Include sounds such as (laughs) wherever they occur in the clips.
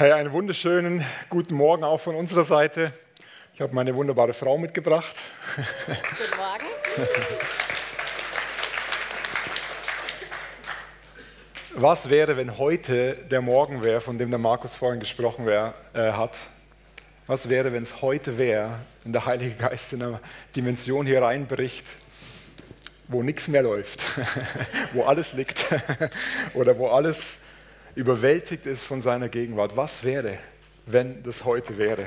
Hey, einen wunderschönen guten Morgen auch von unserer Seite. Ich habe meine wunderbare Frau mitgebracht. Guten Morgen. (laughs) Was wäre, wenn heute der Morgen wäre, von dem der Markus vorhin gesprochen wär, äh, hat? Was wäre, wenn es heute wäre, wenn der Heilige Geist in eine Dimension hier reinbricht, wo nichts mehr läuft, (laughs) wo alles liegt (laughs) oder wo alles überwältigt ist von seiner Gegenwart. Was wäre, wenn das heute wäre?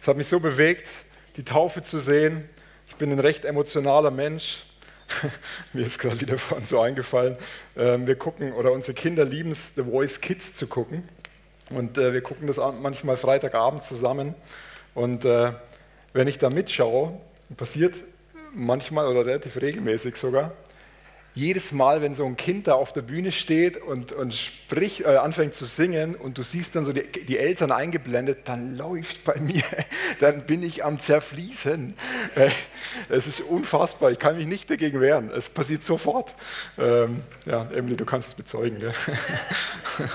Es hat mich so bewegt, die Taufe zu sehen. Ich bin ein recht emotionaler Mensch. (laughs) Mir ist gerade wieder von so eingefallen. Ähm, wir gucken, oder unsere Kinder lieben es, The Voice Kids zu gucken. Und äh, wir gucken das manchmal Freitagabend zusammen. Und äh, wenn ich da mitschaue, passiert manchmal oder relativ regelmäßig sogar, jedes Mal, wenn so ein Kind da auf der Bühne steht und, und sprich, äh, anfängt zu singen und du siehst dann so die, die, Eltern eingeblendet, dann läuft bei mir, (laughs) dann bin ich am Zerfließen. Äh, es ist unfassbar, ich kann mich nicht dagegen wehren. Es passiert sofort. Ähm, ja, Emily, du kannst es bezeugen. Gell? (laughs)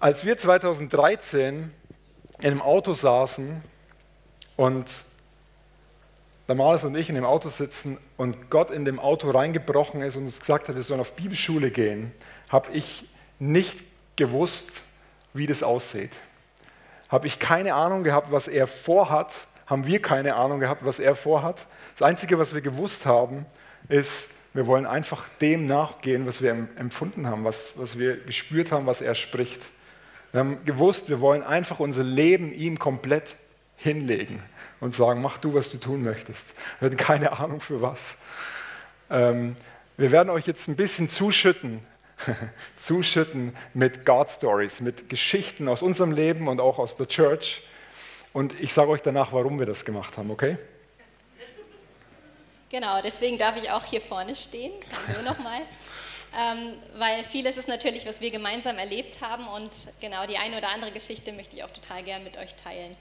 Als wir 2013 in einem Auto saßen und Damaris und ich in dem Auto sitzen und Gott in dem Auto reingebrochen ist und uns gesagt hat, wir sollen auf Bibelschule gehen, habe ich nicht gewusst, wie das aussieht. Habe ich keine Ahnung gehabt, was er vorhat, haben wir keine Ahnung gehabt, was er vorhat. Das Einzige, was wir gewusst haben, ist, wir wollen einfach dem nachgehen, was wir empfunden haben, was, was wir gespürt haben, was er spricht. Wir haben gewusst, wir wollen einfach unser Leben ihm komplett hinlegen und sagen, mach du, was du tun möchtest. Wir hatten keine Ahnung für was. Ähm, wir werden euch jetzt ein bisschen zuschütten, (laughs) zuschütten mit God Stories, mit Geschichten aus unserem Leben und auch aus der Church. Und ich sage euch danach, warum wir das gemacht haben, okay? Genau, deswegen darf ich auch hier vorne stehen, nur nochmal. Ähm, weil vieles ist natürlich, was wir gemeinsam erlebt haben und genau die eine oder andere Geschichte möchte ich auch total gern mit euch teilen.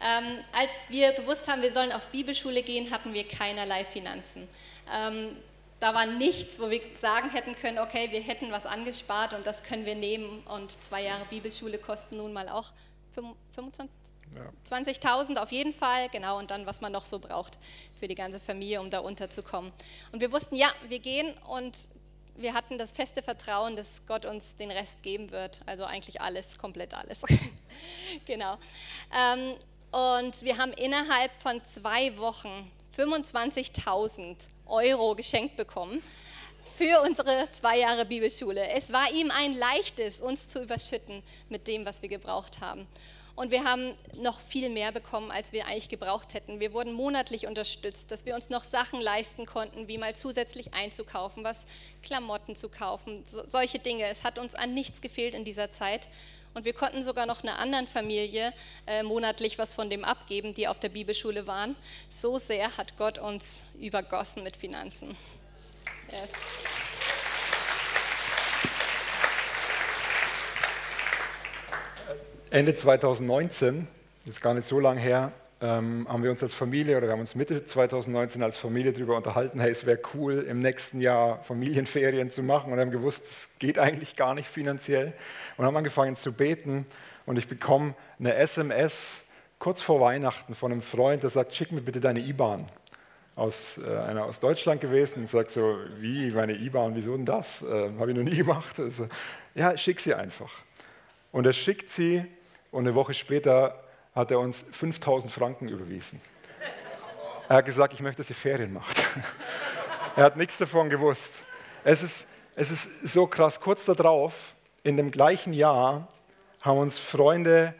Ähm, als wir gewusst haben, wir sollen auf Bibelschule gehen, hatten wir keinerlei Finanzen. Ähm, da war nichts, wo wir sagen hätten können, okay, wir hätten was angespart und das können wir nehmen. Und zwei Jahre Bibelschule kosten nun mal auch 25, ja. 20.000 auf jeden Fall, genau, und dann, was man noch so braucht für die ganze Familie, um da unterzukommen. Und wir wussten, ja, wir gehen und wir hatten das feste Vertrauen, dass Gott uns den Rest geben wird, also eigentlich alles, komplett alles. (laughs) genau. Ähm, und wir haben innerhalb von zwei Wochen 25.000 Euro geschenkt bekommen für unsere zwei Jahre Bibelschule. Es war ihm ein leichtes, uns zu überschütten mit dem, was wir gebraucht haben. Und wir haben noch viel mehr bekommen, als wir eigentlich gebraucht hätten. Wir wurden monatlich unterstützt, dass wir uns noch Sachen leisten konnten, wie mal zusätzlich einzukaufen, was Klamotten zu kaufen, so, solche Dinge. Es hat uns an nichts gefehlt in dieser Zeit. Und wir konnten sogar noch einer anderen Familie äh, monatlich was von dem abgeben, die auf der Bibelschule waren. So sehr hat Gott uns übergossen mit Finanzen. Yes. Ende 2019, das ist gar nicht so lange her, ähm, haben wir uns als Familie oder wir haben uns Mitte 2019 als Familie darüber unterhalten, hey, es wäre cool, im nächsten Jahr Familienferien zu machen und haben gewusst, es geht eigentlich gar nicht finanziell und haben angefangen zu beten und ich bekomme eine SMS kurz vor Weihnachten von einem Freund, der sagt, schick mir bitte deine IBAN. Aus, äh, einer aus Deutschland gewesen und sagt so, wie, meine IBAN, wieso denn das? Äh, Habe ich noch nie (laughs) gemacht. Also, ja, schick sie einfach. Und er schickt sie und eine Woche später hat er uns 5000 Franken überwiesen. Er hat gesagt, ich möchte, dass ihr Ferien macht. (laughs) er hat nichts davon gewusst. Es ist, es ist so krass. Kurz darauf, in dem gleichen Jahr, haben uns Freunde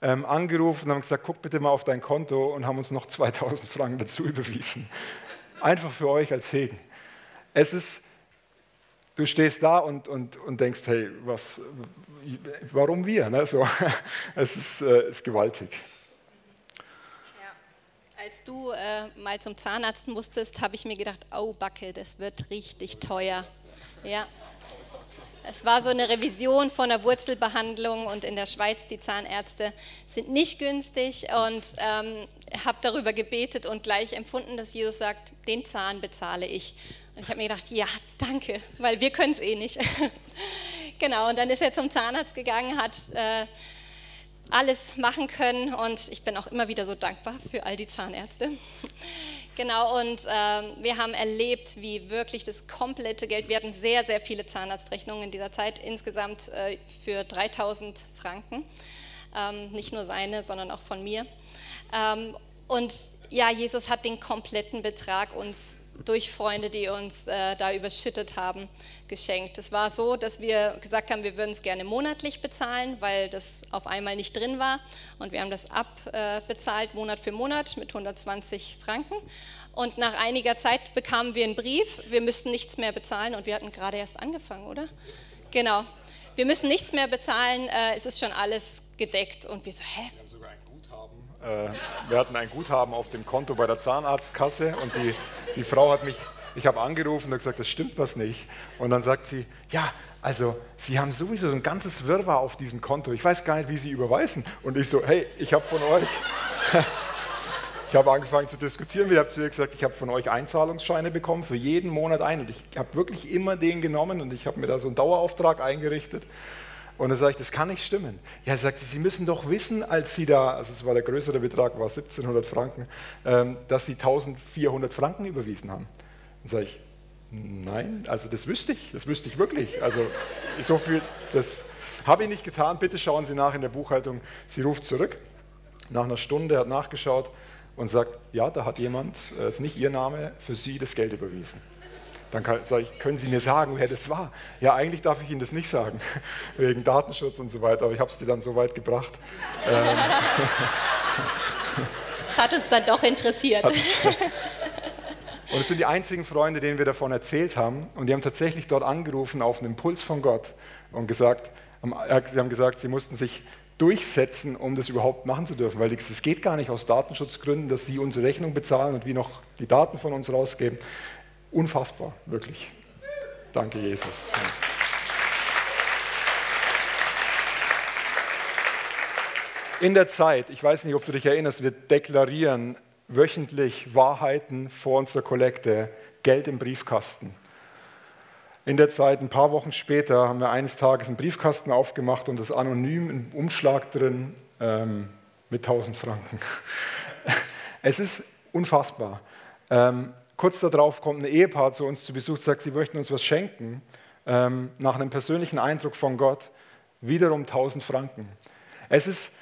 ähm, angerufen und haben gesagt, guck bitte mal auf dein Konto und haben uns noch 2000 Franken dazu überwiesen. Einfach für euch als Segen. Es ist, du stehst da und, und, und denkst, hey, was, warum wir? Ne? So, (laughs) es ist, äh, ist gewaltig. Als du äh, mal zum Zahnarzt musstest, habe ich mir gedacht, oh Backe, das wird richtig teuer. Ja. Es war so eine Revision von der Wurzelbehandlung und in der Schweiz die Zahnärzte sind nicht günstig und ähm, habe darüber gebetet und gleich empfunden, dass Jesus sagt, den Zahn bezahle ich. Und ich habe mir gedacht, ja, danke, weil wir können es eh nicht. (laughs) genau, und dann ist er zum Zahnarzt gegangen, hat äh, alles machen können und ich bin auch immer wieder so dankbar für all die Zahnärzte. (laughs) genau, und äh, wir haben erlebt, wie wirklich das komplette Geld, wir hatten sehr, sehr viele Zahnarztrechnungen in dieser Zeit, insgesamt äh, für 3000 Franken. Ähm, nicht nur seine, sondern auch von mir. Ähm, und ja, Jesus hat den kompletten Betrag uns durch Freunde, die uns äh, da überschüttet haben, geschenkt. Es war so, dass wir gesagt haben, wir würden es gerne monatlich bezahlen, weil das auf einmal nicht drin war. Und wir haben das abbezahlt, äh, Monat für Monat, mit 120 Franken. Und nach einiger Zeit bekamen wir einen Brief, wir müssten nichts mehr bezahlen. Und wir hatten gerade erst angefangen, oder? Genau. Wir müssen nichts mehr bezahlen, äh, es ist schon alles gedeckt. Und wir so, hä? Äh, wir hatten ein Guthaben auf dem Konto bei der Zahnarztkasse und die, die Frau hat mich, ich habe angerufen und gesagt, das stimmt was nicht. Und dann sagt sie, ja, also Sie haben sowieso so ein ganzes Wirrwarr auf diesem Konto. Ich weiß gar nicht, wie Sie überweisen. Und ich so, hey, ich habe von euch, (laughs) ich habe angefangen zu diskutieren. Ich habe zu ihr gesagt, ich habe von euch Einzahlungsscheine bekommen für jeden Monat ein. Und ich habe wirklich immer den genommen und ich habe mir da so einen Dauerauftrag eingerichtet. Und dann sage ich, das kann nicht stimmen. Ja, er sagt, Sie müssen doch wissen, als Sie da, also es war der größere Betrag, war 1700 Franken, ähm, dass Sie 1400 Franken überwiesen haben. Dann sage ich, nein, also das wüsste ich, das wüsste ich wirklich. Also so viel, das habe ich nicht getan. Bitte schauen Sie nach in der Buchhaltung. Sie ruft zurück, nach einer Stunde hat nachgeschaut und sagt, ja, da hat jemand, das äh, ist nicht Ihr Name, für Sie das Geld überwiesen. Dann sage ich, können Sie mir sagen, wer das war? Ja, eigentlich darf ich Ihnen das nicht sagen, (laughs) wegen Datenschutz und so weiter, aber ich habe es dir dann so weit gebracht. Ähm. (laughs) das hat uns dann doch interessiert. (laughs) und es sind die einzigen Freunde, denen wir davon erzählt haben. Und die haben tatsächlich dort angerufen auf einen Impuls von Gott und gesagt, sie haben gesagt, sie mussten sich durchsetzen, um das überhaupt machen zu dürfen, weil es geht gar nicht aus Datenschutzgründen, dass sie unsere Rechnung bezahlen und wir noch die Daten von uns rausgeben. Unfassbar, wirklich. Danke, Jesus. In der Zeit, ich weiß nicht, ob du dich erinnerst, wir deklarieren wöchentlich Wahrheiten vor unserer Kollekte, Geld im Briefkasten. In der Zeit, ein paar Wochen später, haben wir eines Tages einen Briefkasten aufgemacht und das anonym im Umschlag drin ähm, mit 1000 Franken. (laughs) Es ist unfassbar. Ähm, Kurz darauf kommt ein Ehepaar zu uns zu Besuch, sagt, sie möchten uns was schenken, ähm, nach einem persönlichen Eindruck von Gott, wiederum 1000 Franken. Es ist,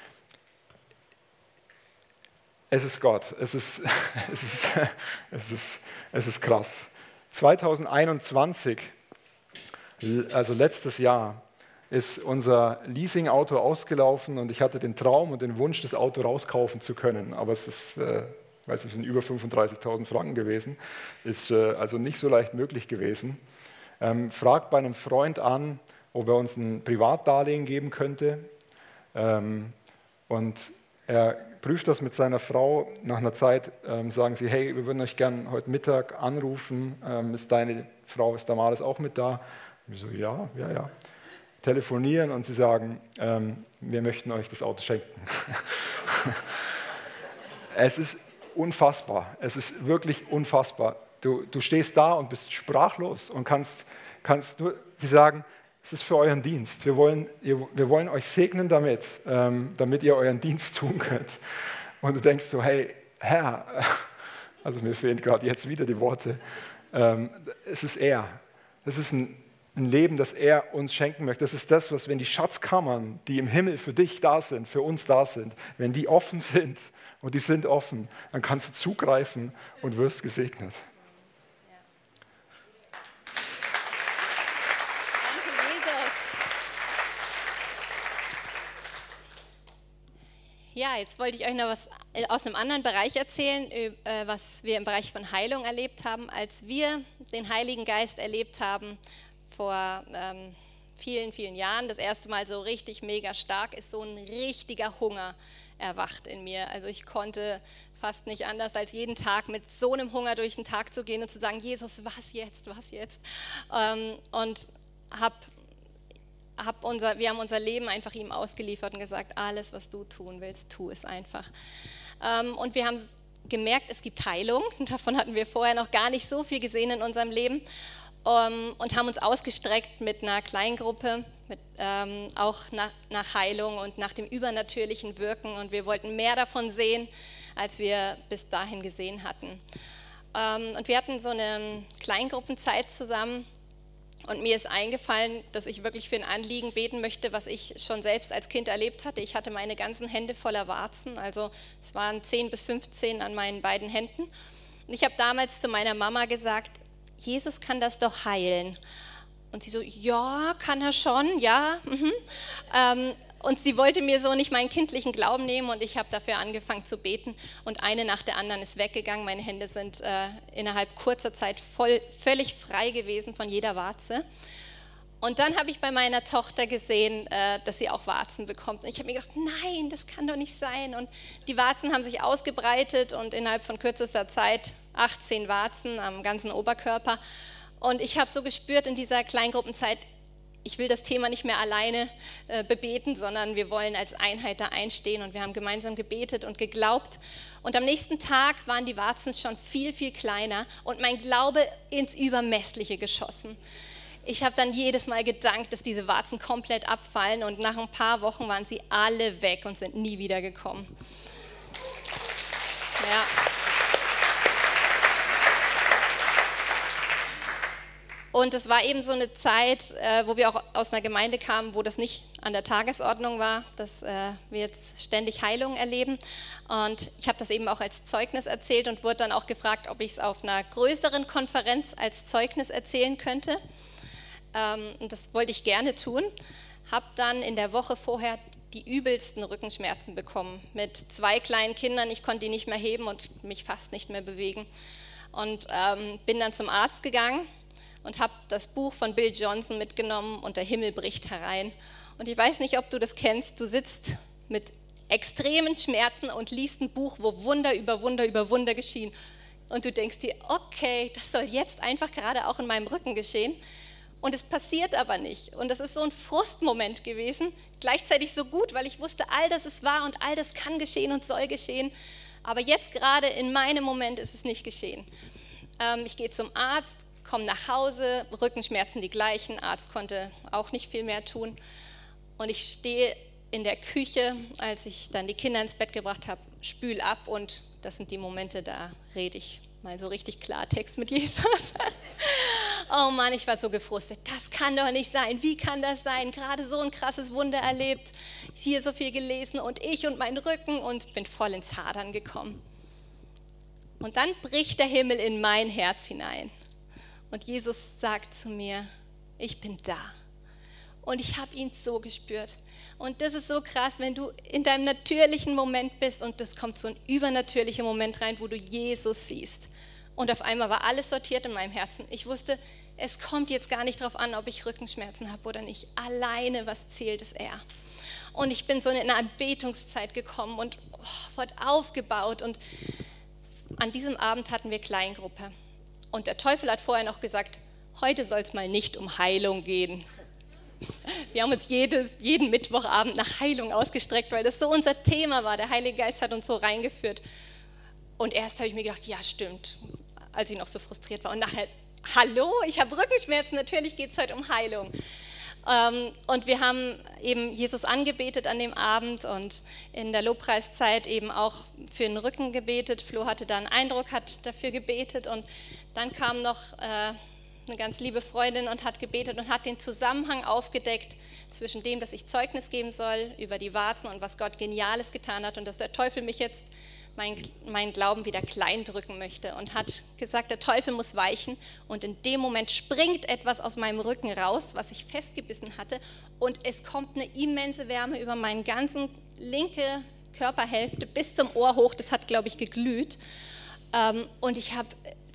es ist Gott, es ist, (laughs) es ist, es ist, es ist krass. 2021, also letztes Jahr, ist unser Leasing-Auto ausgelaufen und ich hatte den Traum und den Wunsch, das Auto rauskaufen zu können. Aber es ist äh, weiß nicht, sind über 35.000 Franken gewesen, ist äh, also nicht so leicht möglich gewesen. Ähm, fragt bei einem Freund an, ob er uns ein Privatdarlehen geben könnte. Ähm, und er prüft das mit seiner Frau. Nach einer Zeit ähm, sagen sie, hey, wir würden euch gern heute Mittag anrufen. Ähm, ist deine Frau, ist Damaris auch mit da? Und wir so, ja, ja, ja. Telefonieren und sie sagen, ähm, wir möchten euch das Auto schenken. (laughs) es ist unfassbar. Es ist wirklich unfassbar. Du, du stehst da und bist sprachlos und kannst, kannst nur, sie sagen, es ist für euren Dienst. Wir wollen, wir wollen euch segnen damit, ähm, damit ihr euren Dienst tun könnt. Und du denkst so, hey, Herr, (laughs) also mir fehlen gerade jetzt wieder die Worte, ähm, es ist er. Das ist ein, ein Leben, das er uns schenken möchte. Das ist das, was, wenn die Schatzkammern, die im Himmel für dich da sind, für uns da sind, wenn die offen (laughs) sind, und die sind offen. Dann kannst du zugreifen und wirst gesegnet. Ja, jetzt wollte ich euch noch was äh, aus einem anderen Bereich erzählen, äh, was wir im Bereich von Heilung erlebt haben. Als wir den Heiligen Geist erlebt haben vor ähm, vielen, vielen Jahren, das erste Mal so richtig mega stark, ist so ein richtiger Hunger erwacht in mir. Also ich konnte fast nicht anders, als jeden Tag mit so einem Hunger durch den Tag zu gehen und zu sagen, Jesus, was jetzt, was jetzt? Ähm, und hab, hab unser, wir haben unser Leben einfach ihm ausgeliefert und gesagt, alles, was du tun willst, tu es einfach. Ähm, und wir haben gemerkt, es gibt Heilung. (laughs) Davon hatten wir vorher noch gar nicht so viel gesehen in unserem Leben. Ähm, und haben uns ausgestreckt mit einer Kleingruppe mit, ähm, auch nach, nach Heilung und nach dem übernatürlichen Wirken. Und wir wollten mehr davon sehen, als wir bis dahin gesehen hatten. Ähm, und wir hatten so eine Kleingruppenzeit zusammen. Und mir ist eingefallen, dass ich wirklich für ein Anliegen beten möchte, was ich schon selbst als Kind erlebt hatte. Ich hatte meine ganzen Hände voller Warzen, also es waren 10 bis 15 an meinen beiden Händen. Und ich habe damals zu meiner Mama gesagt, Jesus kann das doch heilen. Und sie so, ja, kann er schon, ja. Mhm. Ähm, und sie wollte mir so nicht meinen kindlichen Glauben nehmen und ich habe dafür angefangen zu beten und eine nach der anderen ist weggegangen. Meine Hände sind äh, innerhalb kurzer Zeit voll, völlig frei gewesen von jeder Warze. Und dann habe ich bei meiner Tochter gesehen, äh, dass sie auch Warzen bekommt. Und ich habe mir gedacht, nein, das kann doch nicht sein. Und die Warzen haben sich ausgebreitet und innerhalb von kürzester Zeit 18 Warzen am ganzen Oberkörper. Und ich habe so gespürt in dieser Kleingruppenzeit, ich will das Thema nicht mehr alleine äh, bebeten, sondern wir wollen als Einheit da einstehen und wir haben gemeinsam gebetet und geglaubt. Und am nächsten Tag waren die Warzen schon viel, viel kleiner und mein Glaube ins Übermessliche geschossen. Ich habe dann jedes Mal gedankt, dass diese Warzen komplett abfallen und nach ein paar Wochen waren sie alle weg und sind nie wieder gekommen. Ja. Und es war eben so eine Zeit, äh, wo wir auch aus einer Gemeinde kamen, wo das nicht an der Tagesordnung war, dass äh, wir jetzt ständig Heilung erleben. Und ich habe das eben auch als Zeugnis erzählt und wurde dann auch gefragt, ob ich es auf einer größeren Konferenz als Zeugnis erzählen könnte. Ähm, und das wollte ich gerne tun. Habe dann in der Woche vorher die übelsten Rückenschmerzen bekommen. Mit zwei kleinen Kindern, ich konnte die nicht mehr heben und mich fast nicht mehr bewegen. Und ähm, bin dann zum Arzt gegangen und habe das Buch von Bill Johnson mitgenommen und der Himmel bricht herein. Und ich weiß nicht, ob du das kennst, du sitzt mit extremen Schmerzen und liest ein Buch, wo Wunder über Wunder über Wunder geschehen. Und du denkst dir, okay, das soll jetzt einfach gerade auch in meinem Rücken geschehen. Und es passiert aber nicht. Und das ist so ein Frustmoment gewesen, gleichzeitig so gut, weil ich wusste, all das ist wahr und all das kann geschehen und soll geschehen. Aber jetzt gerade in meinem Moment ist es nicht geschehen. Ähm, ich gehe zum Arzt, komme nach Hause, Rückenschmerzen die gleichen, Arzt konnte auch nicht viel mehr tun. Und ich stehe in der Küche, als ich dann die Kinder ins Bett gebracht habe, spül ab und das sind die Momente, da rede ich mal so richtig Klartext mit (laughs) Jesus. oh Mann, ich war so gefrustet. Das kann doch nicht sein. Wie kann das sein? Gerade so ein krasses Wunder erlebt, hier so viel gelesen und ich und mein Rücken und bin voll ins Hadern gekommen. Und dann bricht der Himmel in mein Herz hinein. Und Jesus sagt zu mir, ich bin da. Und ich habe ihn so gespürt. Und das ist so krass, wenn du in deinem natürlichen Moment bist und es kommt so ein übernatürlicher Moment rein, wo du Jesus siehst. Und auf einmal war alles sortiert in meinem Herzen. Ich wusste, es kommt jetzt gar nicht darauf an, ob ich Rückenschmerzen habe oder nicht. Alleine, was zählt, ist er. Und ich bin so in eine Anbetungszeit gekommen und oh, wurde aufgebaut. Und an diesem Abend hatten wir Kleingruppe. Und der Teufel hat vorher noch gesagt, heute soll es mal nicht um Heilung gehen. Wir haben uns jedes, jeden Mittwochabend nach Heilung ausgestreckt, weil das so unser Thema war. Der Heilige Geist hat uns so reingeführt. Und erst habe ich mir gedacht, ja stimmt, als ich noch so frustriert war. Und nachher, hallo, ich habe Rückenschmerzen, natürlich geht es heute um Heilung. Ähm, und wir haben eben Jesus angebetet an dem Abend und in der Lobpreiszeit eben auch für den Rücken gebetet. Flo hatte da einen Eindruck, hat dafür gebetet und dann kam noch äh, eine ganz liebe Freundin und hat gebetet und hat den Zusammenhang aufgedeckt zwischen dem, dass ich Zeugnis geben soll über die Warzen und was Gott Geniales getan hat und dass der Teufel mich jetzt meinen mein Glauben wieder klein drücken möchte und hat gesagt, der Teufel muss weichen. Und in dem Moment springt etwas aus meinem Rücken raus, was ich festgebissen hatte. Und es kommt eine immense Wärme über meinen ganzen linke Körperhälfte bis zum Ohr hoch, das hat glaube ich geglüht. Ähm, und ich habe,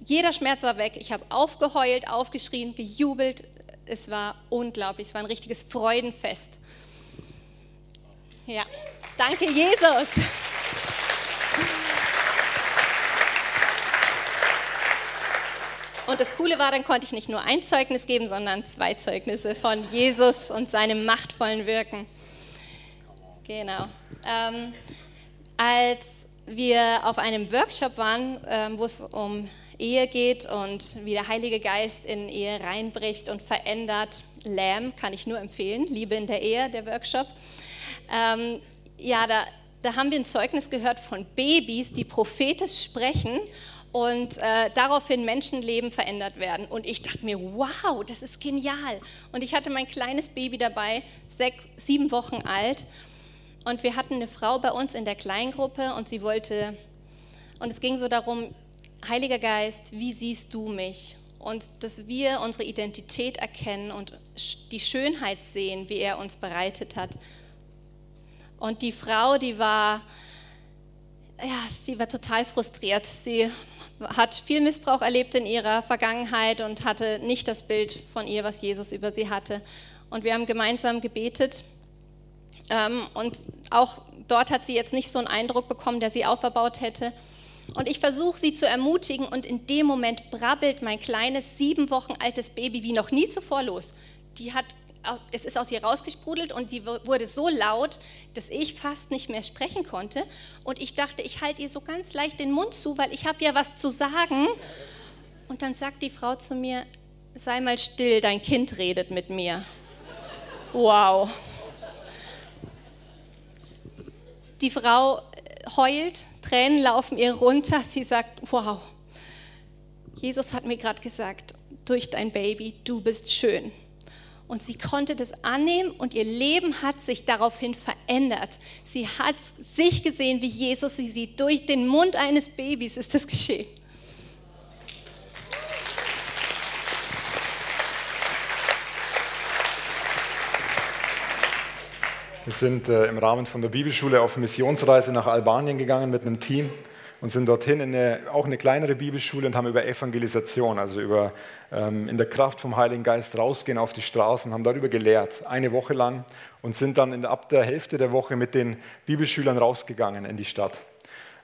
jeder Schmerz war weg, ich habe aufgeheult, aufgeschrien, gejubelt, es war unglaublich, es war ein richtiges Freudenfest. Ja, danke Jesus. Und das Coole war, dann konnte ich nicht nur ein Zeugnis geben, sondern zwei Zeugnisse von Jesus und seinem machtvollen Wirken. Genau. Ähm, als wir auf einem Workshop waren, ähm, wo es um Ehe geht und wie der Heilige Geist in Ehe reinbricht und verändert. Lamb kann ich nur empfehlen, Liebe in der Ehe, der Workshop. Ähm, ja, da, da haben wir ein Zeugnis gehört von Babys, die prophetisch sprechen und äh, daraufhin Menschenleben verändert werden. Und ich dachte mir, wow, das ist genial. Und ich hatte mein kleines Baby dabei, sechs, sieben Wochen alt. Und wir hatten eine Frau bei uns in der Kleingruppe und sie wollte, und es ging so darum, Heiliger Geist, wie siehst du mich? Und dass wir unsere Identität erkennen und die Schönheit sehen, wie er uns bereitet hat. Und die Frau, die war, ja, sie war total frustriert. Sie hat viel Missbrauch erlebt in ihrer Vergangenheit und hatte nicht das Bild von ihr, was Jesus über sie hatte. Und wir haben gemeinsam gebetet. Ähm, und auch dort hat sie jetzt nicht so einen Eindruck bekommen, der sie aufgebaut hätte. Und ich versuche sie zu ermutigen und in dem Moment brabbelt mein kleines, sieben Wochen altes Baby wie noch nie zuvor los. Die hat es ist aus ihr rausgesprudelt und die wurde so laut, dass ich fast nicht mehr sprechen konnte. Und ich dachte, ich halte ihr so ganz leicht den Mund zu, weil ich habe ja was zu sagen. Und dann sagt die Frau zu mir, sei mal still, dein Kind redet mit mir. Wow. Die Frau heult, Tränen laufen ihr runter. Sie sagt, wow, Jesus hat mir gerade gesagt, durch dein Baby, du bist schön. Und sie konnte das annehmen und ihr Leben hat sich daraufhin verändert. Sie hat sich gesehen, wie Jesus sie sieht. Durch den Mund eines Babys ist das geschehen. Wir sind äh, im Rahmen von der Bibelschule auf Missionsreise nach Albanien gegangen mit einem Team und sind dorthin in eine, auch eine kleinere Bibelschule und haben über Evangelisation, also über ähm, in der Kraft vom Heiligen Geist rausgehen auf die Straßen, haben darüber gelehrt, eine Woche lang und sind dann in, ab der Hälfte der Woche mit den Bibelschülern rausgegangen in die Stadt.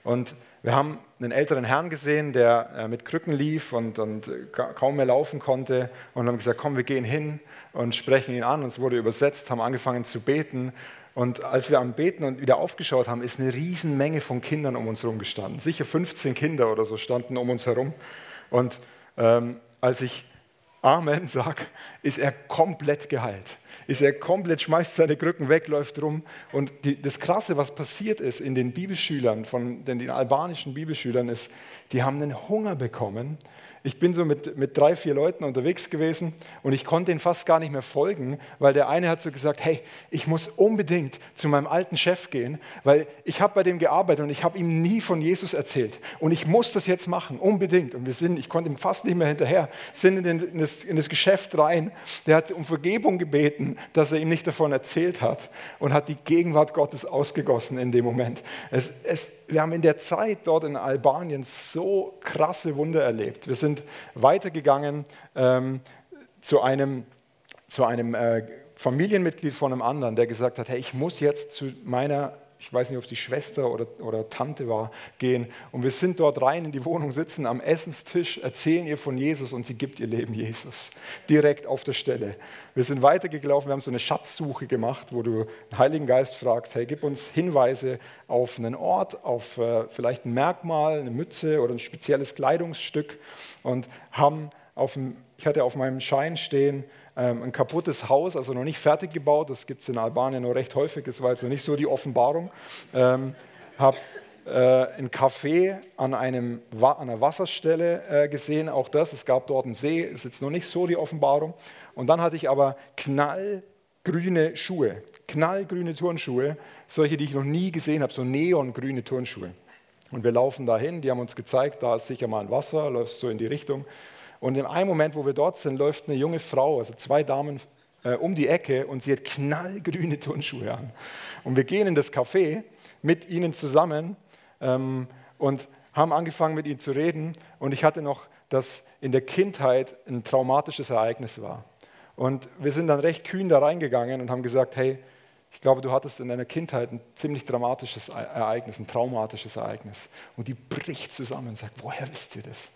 Und wir haben einen älteren Herrn gesehen, der äh, mit Krücken lief und, und kaum mehr laufen konnte und haben gesagt, komm, wir gehen hin und sprechen ihn an. Und es wurde übersetzt, haben angefangen zu beten und als wir am Beten und wieder aufgeschaut haben, ist eine Riesenmenge von Kindern um uns herum gestanden. Sicher 15 Kinder oder so standen um uns herum. Und ähm, als ich Amen sage, ist er komplett geheilt. Ist er komplett, schmeißt seine Krücken weg, läuft rum. Und die, das Krasse, was passiert ist in den Bibelschülern, von den, den albanischen Bibelschülern, ist, die haben einen Hunger bekommen ich bin so mit, mit drei, vier Leuten unterwegs gewesen und ich konnte ihnen fast gar nicht mehr folgen, weil der eine hat so gesagt, hey, ich muss unbedingt zu meinem alten Chef gehen, weil ich habe bei dem gearbeitet und ich habe ihm nie von Jesus erzählt und ich muss das jetzt machen, unbedingt. Und wir sind, ich konnte ihm fast nicht mehr hinterher, sind in, den, in, das, in das Geschäft rein, der hat um Vergebung gebeten, dass er ihm nicht davon erzählt hat und hat die Gegenwart Gottes ausgegossen in dem Moment. Es, es, wir haben in der Zeit dort in Albanien so krasse Wunder erlebt. Wir sind weitergegangen ähm, zu einem, zu einem äh, Familienmitglied von einem anderen, der gesagt hat, hey, ich muss jetzt zu meiner ich weiß nicht, ob es die Schwester oder, oder Tante war, gehen. Und wir sind dort rein in die Wohnung, sitzen am Essenstisch, erzählen ihr von Jesus und sie gibt ihr Leben Jesus. Direkt auf der Stelle. Wir sind weitergelaufen, wir haben so eine Schatzsuche gemacht, wo du den Heiligen Geist fragst, hey, gib uns Hinweise auf einen Ort, auf äh, vielleicht ein Merkmal, eine Mütze oder ein spezielles Kleidungsstück und haben auf dem, ich hatte auf meinem Schein stehen, ein kaputtes Haus, also noch nicht fertig gebaut, das gibt es in Albanien nur recht häufig, das war jetzt noch nicht so die Offenbarung. Ähm, habe äh, ein Café an, einem, an einer Wasserstelle äh, gesehen, auch das, es gab dort einen See, ist jetzt noch nicht so die Offenbarung. Und dann hatte ich aber knallgrüne Schuhe, knallgrüne Turnschuhe, solche, die ich noch nie gesehen habe, so neongrüne Turnschuhe. Und wir laufen dahin, die haben uns gezeigt, da ist sicher mal ein Wasser, läuft so in die Richtung. Und in einem Moment, wo wir dort sind, läuft eine junge Frau, also zwei Damen, äh, um die Ecke und sie hat knallgrüne Turnschuhe an. Und wir gehen in das Café mit ihnen zusammen ähm, und haben angefangen mit ihnen zu reden. Und ich hatte noch, dass in der Kindheit ein traumatisches Ereignis war. Und wir sind dann recht kühn da reingegangen und haben gesagt, hey, ich glaube, du hattest in deiner Kindheit ein ziemlich dramatisches Ereignis, ein traumatisches Ereignis. Und die bricht zusammen und sagt, woher wisst ihr das?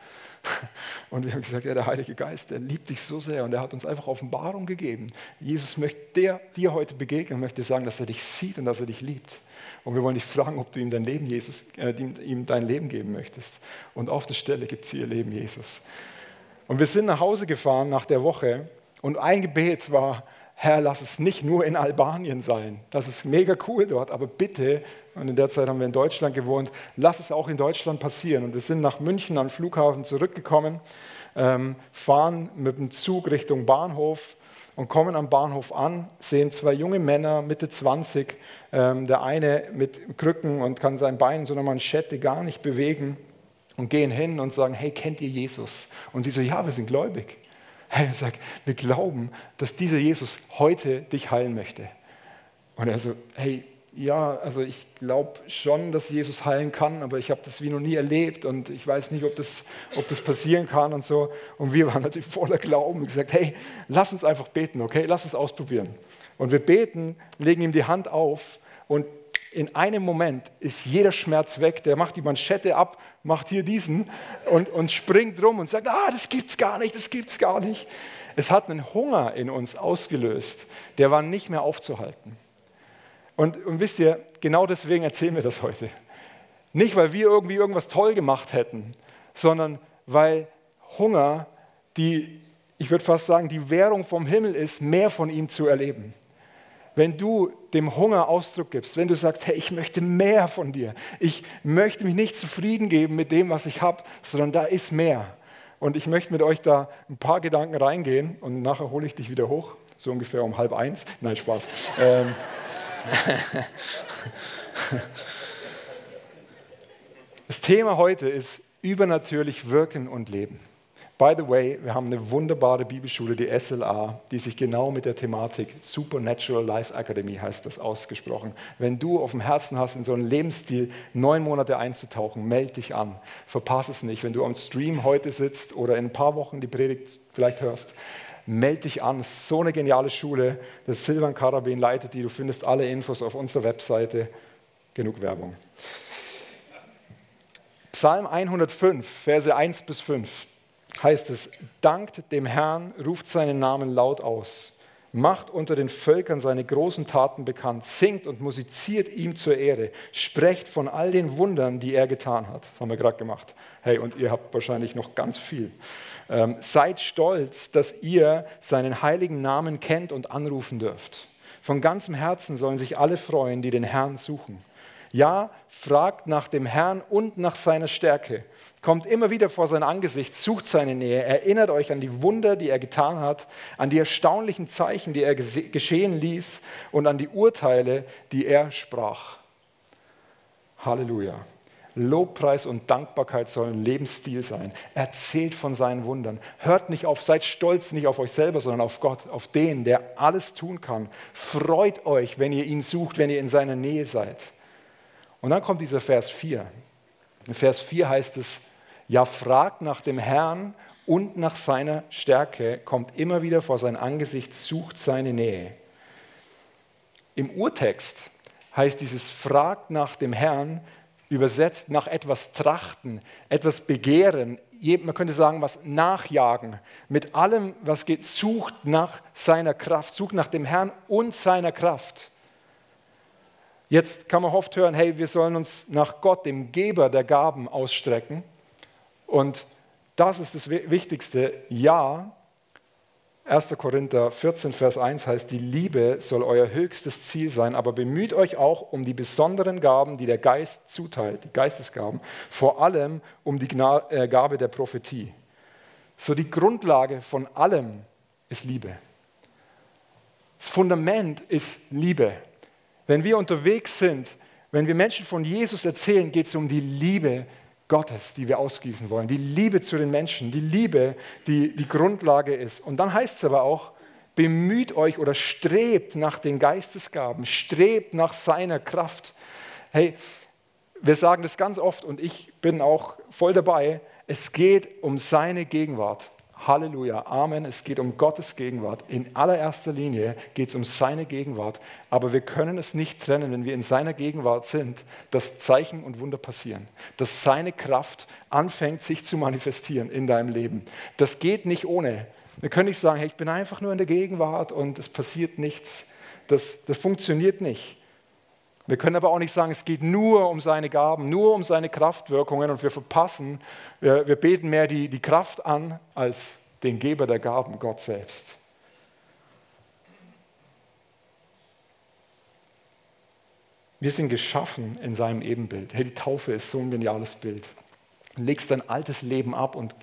(laughs) Und wir haben gesagt, ja, der Heilige Geist, der liebt dich so sehr und er hat uns einfach Offenbarung gegeben. Jesus möchte dir, dir heute begegnen möchte sagen, dass er dich sieht und dass er dich liebt. Und wir wollen dich fragen, ob du ihm dein Leben, Jesus, äh, ihm dein Leben geben möchtest. Und auf der Stelle gibt es ihr Leben, Jesus. Und wir sind nach Hause gefahren nach der Woche und ein Gebet war, Herr, lass es nicht nur in Albanien sein. Das ist mega cool dort, aber bitte, und in der Zeit haben wir in Deutschland gewohnt, lass es auch in Deutschland passieren. Und wir sind nach München am Flughafen zurückgekommen, ähm, fahren mit dem Zug Richtung Bahnhof und kommen am Bahnhof an, sehen zwei junge Männer, Mitte 20, ähm, der eine mit Krücken und kann sein Bein so eine Manschette gar nicht bewegen und gehen hin und sagen, hey, kennt ihr Jesus? Und sie so, ja, wir sind gläubig. Er sagt, wir glauben, dass dieser Jesus heute dich heilen möchte. Und er so, hey, ja, also ich glaube schon, dass Jesus heilen kann, aber ich habe das wie noch nie erlebt und ich weiß nicht, ob das, ob das passieren kann und so. Und wir waren natürlich voller Glauben und gesagt, hey, lass uns einfach beten, okay, lass uns ausprobieren. Und wir beten, legen ihm die Hand auf und in einem Moment ist jeder Schmerz weg. Der macht die Manschette ab, macht hier diesen und, und springt rum und sagt, ah, das gibt's gar nicht, das gibt's gar nicht. Es hat einen Hunger in uns ausgelöst, der war nicht mehr aufzuhalten. Und, und wisst ihr, genau deswegen erzählen wir das heute. Nicht, weil wir irgendwie irgendwas toll gemacht hätten, sondern weil Hunger die, ich würde fast sagen, die Währung vom Himmel ist, mehr von ihm zu erleben. Wenn du dem Hunger Ausdruck gibst, wenn du sagst, hey, ich möchte mehr von dir, ich möchte mich nicht zufrieden geben mit dem, was ich habe, sondern da ist mehr. Und ich möchte mit euch da ein paar Gedanken reingehen und nachher hole ich dich wieder hoch, so ungefähr um halb eins. Nein, Spaß. ähm, (laughs) das Thema heute ist übernatürlich wirken und leben. By the way, wir haben eine wunderbare Bibelschule, die SLA, die sich genau mit der Thematik Supernatural Life Academy heißt das ausgesprochen. Wenn du auf dem Herzen hast, in so einen Lebensstil neun Monate einzutauchen, melde dich an. Verpass es nicht. Wenn du am Stream heute sitzt oder in ein paar Wochen die Predigt vielleicht hörst, melde dich an. So eine geniale Schule. Das Silvan Karabin leitet die. Du findest alle Infos auf unserer Webseite. Genug Werbung. Psalm 105, Verse 1 bis 5 heißt es, dankt dem Herrn, ruft seinen Namen laut aus, macht unter den Völkern seine großen Taten bekannt, singt und musiziert ihm zur Ehre, sprecht von all den Wundern, die er getan hat. Das haben wir gerade gemacht. Hey, und ihr habt wahrscheinlich noch ganz viel. Ähm, seid stolz, dass ihr seinen heiligen Namen kennt und anrufen dürft. Von ganzem Herzen sollen sich alle freuen, die den Herrn suchen. Ja, fragt nach dem Herrn und nach seiner Stärke kommt immer wieder vor sein Angesicht, sucht seine Nähe, erinnert euch an die Wunder, die er getan hat, an die erstaunlichen Zeichen, die er geschehen ließ und an die Urteile, die er sprach. Halleluja. Lobpreis und Dankbarkeit sollen Lebensstil sein. Erzählt von seinen Wundern. Hört nicht auf, seid stolz nicht auf euch selber, sondern auf Gott, auf den, der alles tun kann. Freut euch, wenn ihr ihn sucht, wenn ihr in seiner Nähe seid. Und dann kommt dieser Vers 4. In Vers 4 heißt es, ja, fragt nach dem Herrn und nach seiner Stärke, kommt immer wieder vor sein Angesicht, sucht seine Nähe. Im Urtext heißt dieses fragt nach dem Herrn übersetzt nach etwas trachten, etwas begehren, man könnte sagen, was nachjagen. Mit allem, was geht, sucht nach seiner Kraft, sucht nach dem Herrn und seiner Kraft. Jetzt kann man oft hören, hey, wir sollen uns nach Gott, dem Geber der Gaben, ausstrecken. Und das ist das Wichtigste. Ja, 1. Korinther 14, Vers 1 heißt, die Liebe soll euer höchstes Ziel sein, aber bemüht euch auch um die besonderen Gaben, die der Geist zuteilt, die Geistesgaben, vor allem um die äh, Gabe der Prophetie. So die Grundlage von allem ist Liebe. Das Fundament ist Liebe. Wenn wir unterwegs sind, wenn wir Menschen von Jesus erzählen, geht es um die Liebe Gottes, die wir ausgießen wollen, die Liebe zu den Menschen, die Liebe, die die Grundlage ist. Und dann heißt es aber auch, bemüht euch oder strebt nach den Geistesgaben, strebt nach seiner Kraft. Hey, wir sagen das ganz oft und ich bin auch voll dabei, es geht um seine Gegenwart. Halleluja, Amen. Es geht um Gottes Gegenwart. In allererster Linie geht es um seine Gegenwart. Aber wir können es nicht trennen, wenn wir in seiner Gegenwart sind, dass Zeichen und Wunder passieren. Dass seine Kraft anfängt, sich zu manifestieren in deinem Leben. Das geht nicht ohne. Wir können nicht sagen, hey, ich bin einfach nur in der Gegenwart und es passiert nichts. Das, das funktioniert nicht. Wir können aber auch nicht sagen, es geht nur um seine Gaben, nur um seine Kraftwirkungen und wir verpassen, wir, wir beten mehr die, die Kraft an als den Geber der Gaben, Gott selbst. Wir sind geschaffen in seinem Ebenbild. Hey, die Taufe ist so ein geniales Bild. Du legst dein altes Leben ab und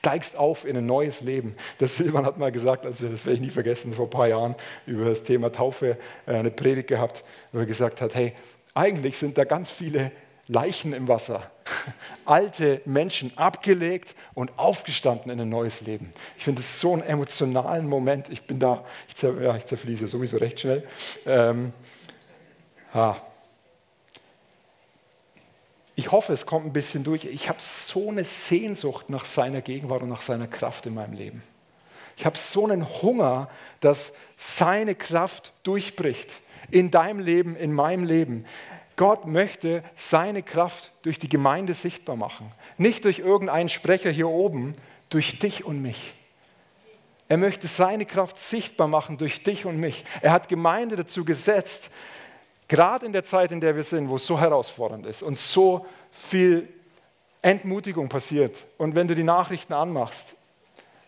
steigst auf in ein neues Leben. Der Silvan hat mal gesagt, als wir, das werde ich nie vergessen, vor ein paar Jahren über das Thema Taufe äh, eine Predigt gehabt, wo er gesagt hat, hey, eigentlich sind da ganz viele Leichen im Wasser. (laughs) Alte Menschen abgelegt und aufgestanden in ein neues Leben. Ich finde es so einen emotionalen Moment. Ich bin da, ich, zer, ja, ich zerfließe sowieso recht schnell. Ähm, ha. Ich hoffe, es kommt ein bisschen durch. Ich habe so eine Sehnsucht nach seiner Gegenwart und nach seiner Kraft in meinem Leben. Ich habe so einen Hunger, dass seine Kraft durchbricht in deinem Leben, in meinem Leben. Gott möchte seine Kraft durch die Gemeinde sichtbar machen. Nicht durch irgendeinen Sprecher hier oben, durch dich und mich. Er möchte seine Kraft sichtbar machen durch dich und mich. Er hat Gemeinde dazu gesetzt, Gerade in der Zeit, in der wir sind, wo es so herausfordernd ist und so viel Entmutigung passiert. Und wenn du die Nachrichten anmachst,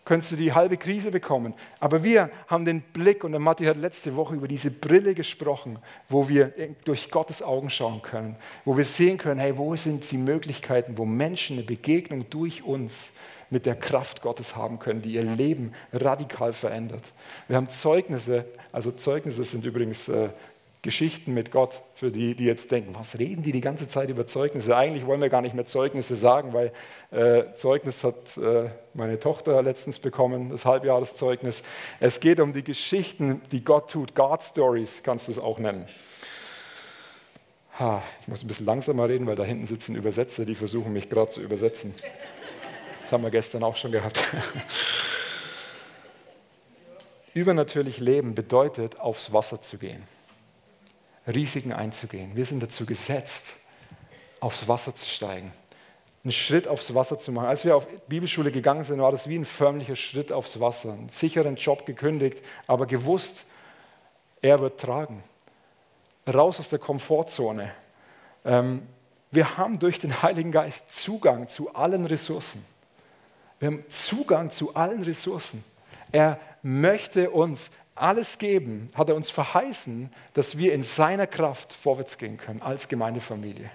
könntest du die halbe Krise bekommen. Aber wir haben den Blick, und der Matti hat letzte Woche über diese Brille gesprochen, wo wir durch Gottes Augen schauen können, wo wir sehen können, hey, wo sind die Möglichkeiten, wo Menschen eine Begegnung durch uns mit der Kraft Gottes haben können, die ihr Leben radikal verändert. Wir haben Zeugnisse, also Zeugnisse sind übrigens äh, Geschichten mit Gott, für die, die jetzt denken, was reden die die ganze Zeit über Zeugnisse? Eigentlich wollen wir gar nicht mehr Zeugnisse sagen, weil äh, Zeugnis hat äh, meine Tochter letztens bekommen, das Halbjahreszeugnis. Es geht um die Geschichten, die Gott tut. God Stories kannst du es auch nennen. Ha, ich muss ein bisschen langsamer reden, weil da hinten sitzen Übersetzer, die versuchen mich gerade zu übersetzen. Das haben wir gestern auch schon gehabt. (laughs) Übernatürlich leben bedeutet, aufs Wasser zu gehen. Risiken einzugehen. Wir sind dazu gesetzt, aufs Wasser zu steigen, einen Schritt aufs Wasser zu machen. Als wir auf Bibelschule gegangen sind, war das wie ein förmlicher Schritt aufs Wasser. Einen sicheren Job gekündigt, aber gewusst, er wird tragen. Raus aus der Komfortzone. Ähm, wir haben durch den Heiligen Geist Zugang zu allen Ressourcen. Wir haben Zugang zu allen Ressourcen. Er möchte uns alles geben, hat er uns verheißen, dass wir in seiner Kraft vorwärts gehen können als Gemeindefamilie.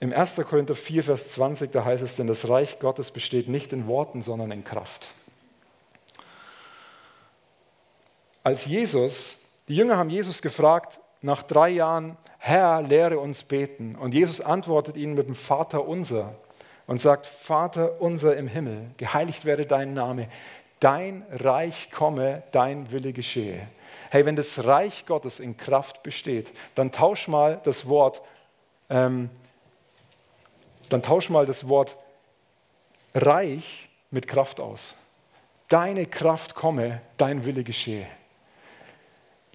Im 1. Korinther 4, Vers 20, da heißt es denn, das Reich Gottes besteht nicht in Worten, sondern in Kraft. Als Jesus, die Jünger haben Jesus gefragt, nach drei Jahren, Herr, lehre uns beten. Und Jesus antwortet ihnen mit dem Vater unser und sagt, Vater unser im Himmel, geheiligt werde dein Name, dein Reich komme, dein Wille geschehe. Hey, wenn das Reich Gottes in Kraft besteht, dann tausch mal das Wort, ähm, dann tausch mal das Wort Reich mit Kraft aus. Deine Kraft komme, dein Wille geschehe.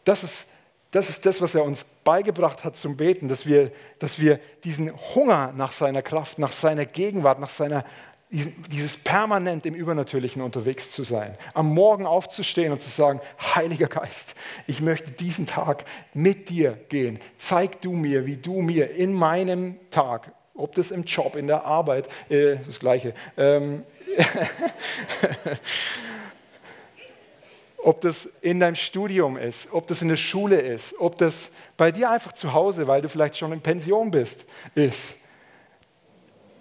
Das ist das ist das, was er uns beigebracht hat zum Beten, dass wir, dass wir diesen Hunger nach seiner Kraft, nach seiner Gegenwart, nach seiner, dieses permanent im Übernatürlichen unterwegs zu sein. Am Morgen aufzustehen und zu sagen, Heiliger Geist, ich möchte diesen Tag mit dir gehen. Zeig du mir, wie du mir in meinem Tag, ob das im Job, in der Arbeit, äh, das Gleiche, ähm, (laughs) ob das in deinem Studium ist, ob das in der Schule ist, ob das bei dir einfach zu Hause, weil du vielleicht schon in Pension bist, ist.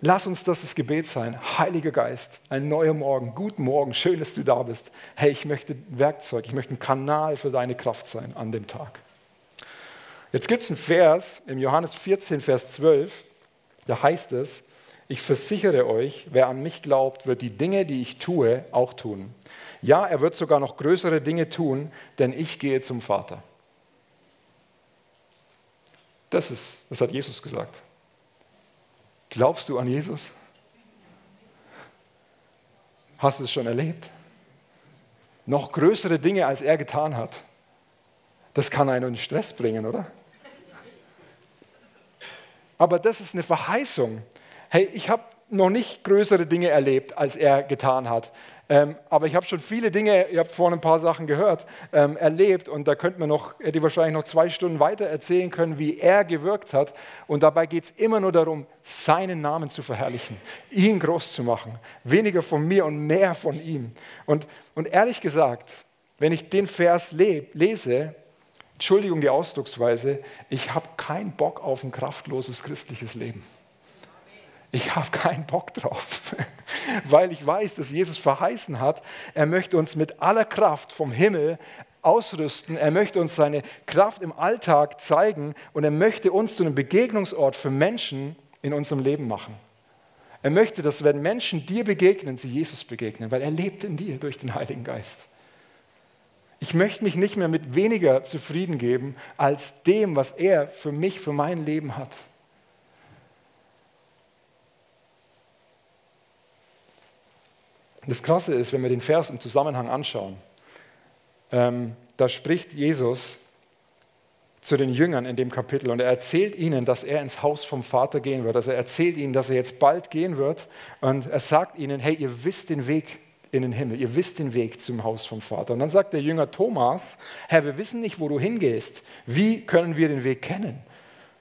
Lass uns das das Gebet sein. Heiliger Geist, ein neuer Morgen, guten Morgen, schön, dass du da bist. Hey, ich möchte Werkzeug, ich möchte ein Kanal für deine Kraft sein an dem Tag. Jetzt gibt es einen Vers im Johannes 14, Vers 12, da heißt es, ich versichere euch, wer an mich glaubt, wird die Dinge, die ich tue, auch tun. Ja, er wird sogar noch größere Dinge tun, denn ich gehe zum Vater. Das ist, das hat Jesus gesagt. Glaubst du an Jesus? Hast du es schon erlebt? Noch größere Dinge, als er getan hat. Das kann einen in Stress bringen, oder? Aber das ist eine Verheißung. Hey, ich habe noch nicht größere Dinge erlebt, als er getan hat. Ähm, aber ich habe schon viele Dinge, ihr habt vorhin ein paar Sachen gehört, ähm, erlebt und da könnte man noch, hätte ich wahrscheinlich noch zwei Stunden weiter erzählen können, wie er gewirkt hat. Und dabei geht es immer nur darum, seinen Namen zu verherrlichen, ihn groß zu machen. Weniger von mir und mehr von ihm. Und, und ehrlich gesagt, wenn ich den Vers le lese, Entschuldigung die Ausdrucksweise, ich habe keinen Bock auf ein kraftloses christliches Leben. Ich habe keinen Bock drauf, (laughs) weil ich weiß, dass Jesus verheißen hat, er möchte uns mit aller Kraft vom Himmel ausrüsten, er möchte uns seine Kraft im Alltag zeigen und er möchte uns zu einem Begegnungsort für Menschen in unserem Leben machen. Er möchte, dass wenn Menschen dir begegnen, sie Jesus begegnen, weil er lebt in dir durch den Heiligen Geist. Ich möchte mich nicht mehr mit weniger zufrieden geben als dem, was er für mich, für mein Leben hat. Das Krasse ist, wenn wir den Vers im Zusammenhang anschauen, ähm, da spricht Jesus zu den Jüngern in dem Kapitel und er erzählt ihnen, dass er ins Haus vom Vater gehen wird. Also er erzählt ihnen, dass er jetzt bald gehen wird und er sagt ihnen, hey, ihr wisst den Weg in den Himmel, ihr wisst den Weg zum Haus vom Vater. Und dann sagt der Jünger Thomas, Herr, wir wissen nicht, wo du hingehst. Wie können wir den Weg kennen?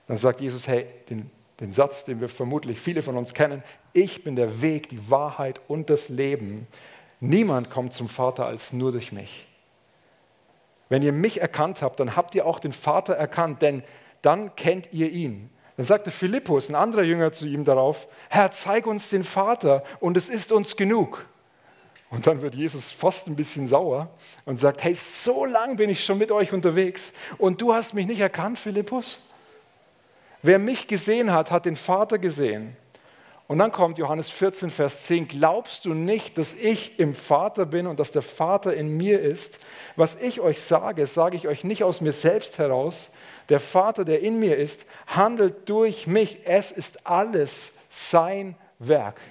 Dann sagt Jesus, hey, den den Satz, den wir vermutlich viele von uns kennen, ich bin der Weg, die Wahrheit und das Leben. Niemand kommt zum Vater als nur durch mich. Wenn ihr mich erkannt habt, dann habt ihr auch den Vater erkannt, denn dann kennt ihr ihn. Dann sagte Philippus, ein anderer Jünger zu ihm darauf, Herr, zeig uns den Vater und es ist uns genug. Und dann wird Jesus fast ein bisschen sauer und sagt, hey, so lang bin ich schon mit euch unterwegs und du hast mich nicht erkannt, Philippus? Wer mich gesehen hat, hat den Vater gesehen. Und dann kommt Johannes 14, Vers 10. Glaubst du nicht, dass ich im Vater bin und dass der Vater in mir ist? Was ich euch sage, sage ich euch nicht aus mir selbst heraus. Der Vater, der in mir ist, handelt durch mich. Es ist alles sein Werk.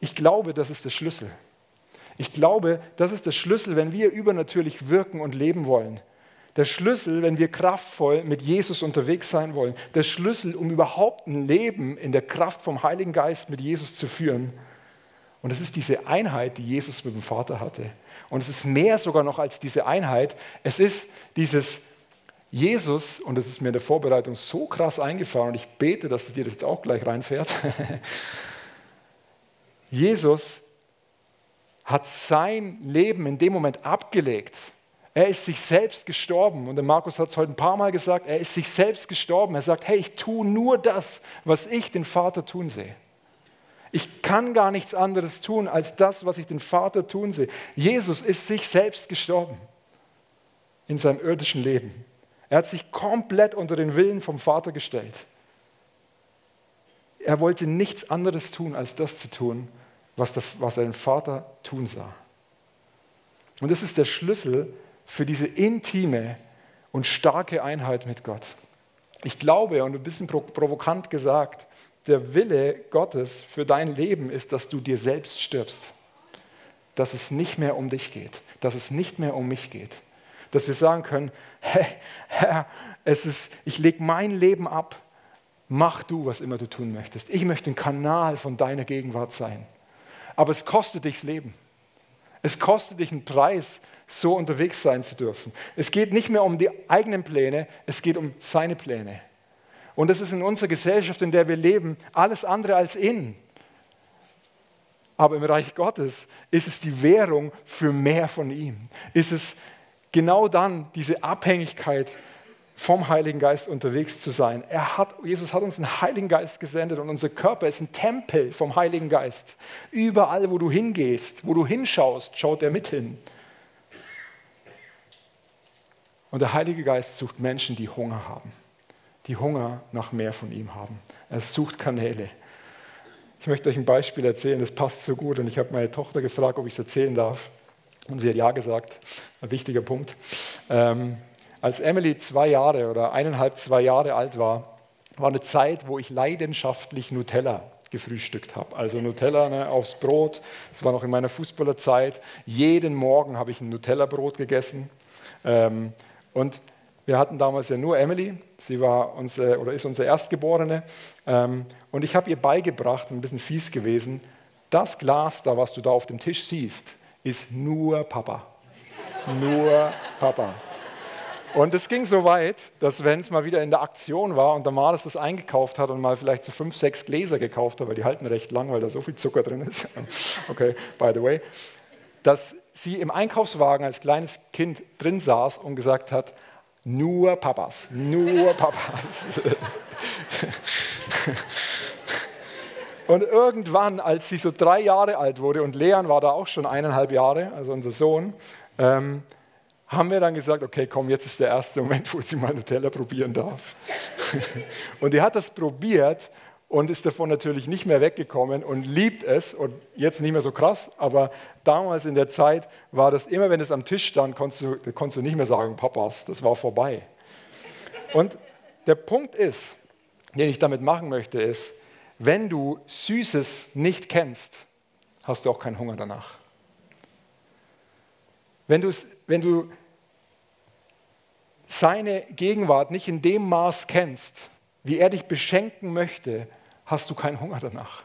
Ich glaube, das ist der Schlüssel. Ich glaube, das ist der Schlüssel, wenn wir übernatürlich wirken und leben wollen. Der Schlüssel, wenn wir kraftvoll mit Jesus unterwegs sein wollen, der Schlüssel, um überhaupt ein Leben in der Kraft vom Heiligen Geist mit Jesus zu führen. Und es ist diese Einheit, die Jesus mit dem Vater hatte. Und es ist mehr sogar noch als diese Einheit. Es ist dieses Jesus, und das ist mir in der Vorbereitung so krass eingefahren, und ich bete, dass es dir das jetzt auch gleich reinfährt. (laughs) Jesus hat sein Leben in dem Moment abgelegt er ist sich selbst gestorben. Und der Markus hat es heute ein paar Mal gesagt, er ist sich selbst gestorben. Er sagt, hey, ich tue nur das, was ich den Vater tun sehe. Ich kann gar nichts anderes tun, als das, was ich den Vater tun sehe. Jesus ist sich selbst gestorben in seinem irdischen Leben. Er hat sich komplett unter den Willen vom Vater gestellt. Er wollte nichts anderes tun, als das zu tun, was, der, was er den Vater tun sah. Und das ist der Schlüssel für diese intime und starke Einheit mit Gott. Ich glaube, und ein bisschen provokant gesagt, der Wille Gottes für dein Leben ist, dass du dir selbst stirbst. Dass es nicht mehr um dich geht, dass es nicht mehr um mich geht. Dass wir sagen können, (laughs) hey, Herr, es ist, ich lege mein Leben ab, mach du, was immer du tun möchtest. Ich möchte ein Kanal von deiner Gegenwart sein. Aber es kostet dich das Leben. Es kostet dich einen Preis, so unterwegs sein zu dürfen. Es geht nicht mehr um die eigenen Pläne, es geht um seine Pläne. Und das ist in unserer Gesellschaft, in der wir leben, alles andere als in. Aber im Reich Gottes ist es die Währung für mehr von ihm. Ist es genau dann diese Abhängigkeit vom Heiligen Geist unterwegs zu sein. Er hat, Jesus hat uns einen Heiligen Geist gesendet und unser Körper ist ein Tempel vom Heiligen Geist. Überall, wo du hingehst, wo du hinschaust, schaut er mit hin. Und der Heilige Geist sucht Menschen, die Hunger haben, die Hunger nach mehr von ihm haben. Er sucht Kanäle. Ich möchte euch ein Beispiel erzählen, das passt so gut. Und ich habe meine Tochter gefragt, ob ich es erzählen darf. Und sie hat ja gesagt. Ein wichtiger Punkt. Ähm, als Emily zwei Jahre oder eineinhalb, zwei Jahre alt war, war eine Zeit, wo ich leidenschaftlich Nutella gefrühstückt habe. Also Nutella ne, aufs Brot. Das war noch in meiner Fußballerzeit. Jeden Morgen habe ich ein Nutella-Brot gegessen. Ähm, und wir hatten damals ja nur Emily. Sie war unsere, oder ist unsere Erstgeborene. Ähm, und ich habe ihr beigebracht, ein bisschen fies gewesen, das Glas da, was du da auf dem Tisch siehst, ist nur Papa. Nur Papa. Und es ging so weit, dass wenn es mal wieder in der Aktion war und der Malis das eingekauft hat und mal vielleicht so fünf, sechs Gläser gekauft hat, weil die halten recht lang, weil da so viel Zucker drin ist. (laughs) Okay, by the way. Dass sie im Einkaufswagen als kleines Kind drin saß und gesagt hat, nur Papas, nur (laughs) Papas. Und irgendwann, als sie so drei Jahre alt wurde, und Leon war da auch schon eineinhalb Jahre, also unser Sohn, ähm, haben wir dann gesagt, okay, komm, jetzt ist der erste Moment, wo sie mal Nutella probieren darf. (laughs) und die hat das probiert und ist davon natürlich nicht mehr weggekommen und liebt es und jetzt nicht mehr so krass, aber damals in der Zeit war das immer, wenn es am Tisch stand, konntest du, konntest du nicht mehr sagen, Papas, das war vorbei. Und der Punkt ist, den ich damit machen möchte, ist, wenn du Süßes nicht kennst, hast du auch keinen Hunger danach. Wenn, wenn du seine Gegenwart nicht in dem Maß kennst, wie er dich beschenken möchte, hast du keinen Hunger danach.